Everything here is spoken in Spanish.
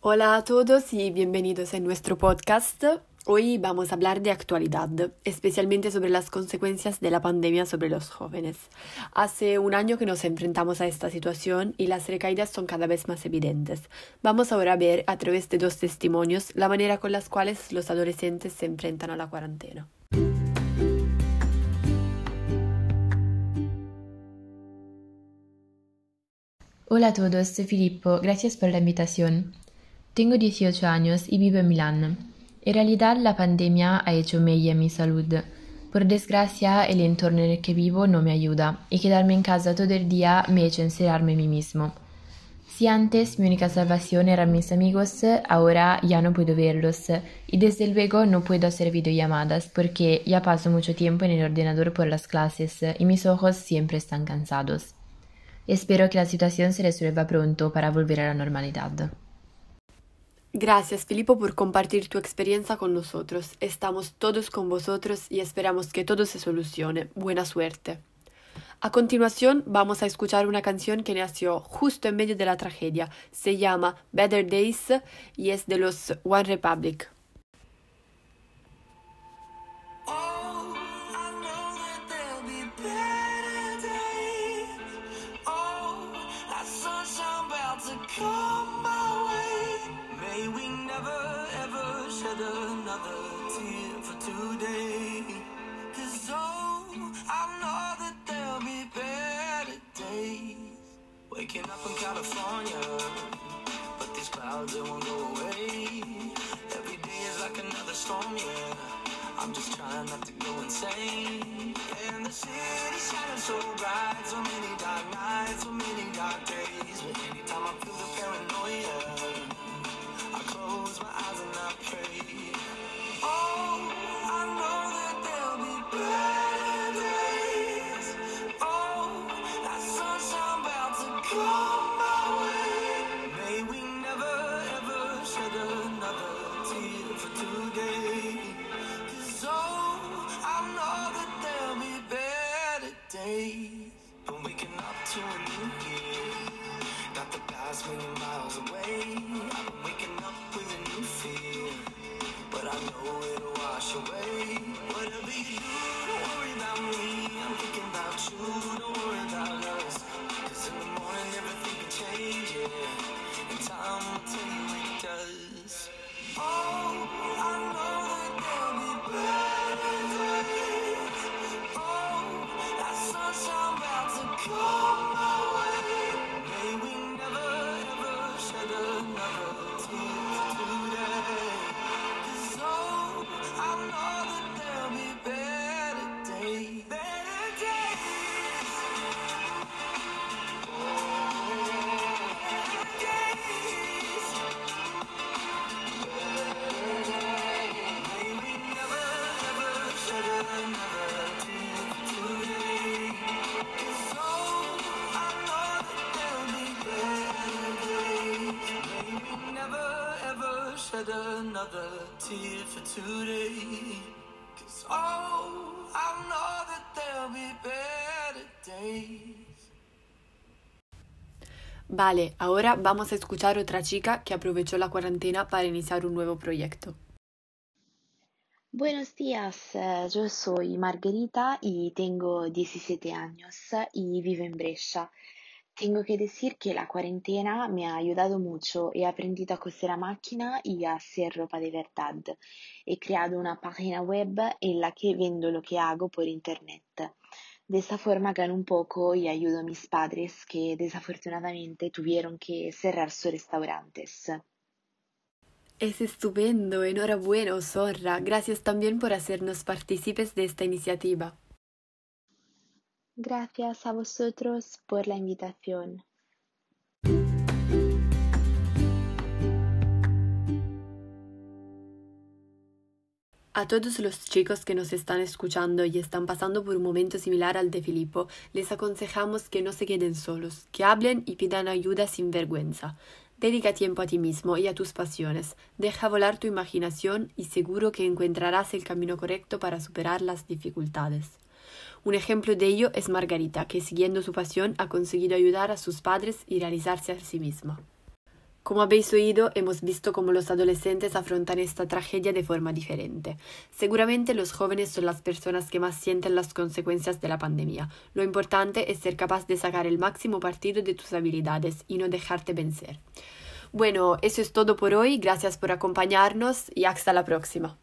Hola a todos y bienvenidos a nuestro podcast. Hoy vamos a hablar de actualidad, especialmente sobre las consecuencias de la pandemia sobre los jóvenes. Hace un año que nos enfrentamos a esta situación y las recaídas son cada vez más evidentes. Vamos ahora a ver a través de dos testimonios la manera con las cuales los adolescentes se enfrentan a la cuarentena. Hola a todos, Filippo, gracias por la invitación. Tengo 18 años y vivo en Milán. En realidad la pandemia ha hecho mella mi salud. Por desgracia el entorno en el que vivo no me ayuda y quedarme en casa todo el día me ha hecho encerrarme a mí mismo. Si antes mi única salvación eran mis amigos, ahora ya no puedo verlos y desde luego no puedo hacer videollamadas porque ya paso mucho tiempo en el ordenador por las clases y mis ojos siempre están cansados. Espero que la situación se resuelva pronto para volver a la normalidad. Gracias, Filippo, por compartir tu experiencia con nosotros. Estamos todos con vosotros y esperamos que todo se solucione. Buena suerte. A continuación, vamos a escuchar una canción que nació justo en medio de la tragedia. Se llama Better Days y es de los One Republic. Waking up in California, but these clouds they won't go away. Every day is like another storm, yeah. I'm just trying not to go insane. And the city shining so bright, so many dark nights, so many dark days. But anytime I feel the Shed another tear for today. Cause oh, I know that there'll be better days. Vale, ahora vamos a escuchar otra chica que aprovechó la cuarentena para iniciar un nuevo proyecto. Buenos días, eh, yo soy Margarita y tengo 17 años y vivo en Brescia. Tengo que decir que la cuarentena me ha ayudado mucho. He aprendido a coser a máquina y a hacer ropa de verdad. He creado una página web en la que vendo lo que hago por internet. De esta forma gano un poco y ayudo a mis padres que desafortunadamente tuvieron que cerrar sus restaurantes. Es estupendo, enhorabuena, Zorra. Gracias también por hacernos partícipes de esta iniciativa. Gracias a vosotros por la invitación. A todos los chicos que nos están escuchando y están pasando por un momento similar al de Filippo, les aconsejamos que no se queden solos, que hablen y pidan ayuda sin vergüenza. Dedica tiempo a ti mismo y a tus pasiones, deja volar tu imaginación y seguro que encontrarás el camino correcto para superar las dificultades. Un ejemplo de ello es Margarita, que siguiendo su pasión ha conseguido ayudar a sus padres y realizarse a sí misma. Como habéis oído, hemos visto cómo los adolescentes afrontan esta tragedia de forma diferente. Seguramente los jóvenes son las personas que más sienten las consecuencias de la pandemia. Lo importante es ser capaz de sacar el máximo partido de tus habilidades y no dejarte vencer. Bueno, eso es todo por hoy. Gracias por acompañarnos y hasta la próxima.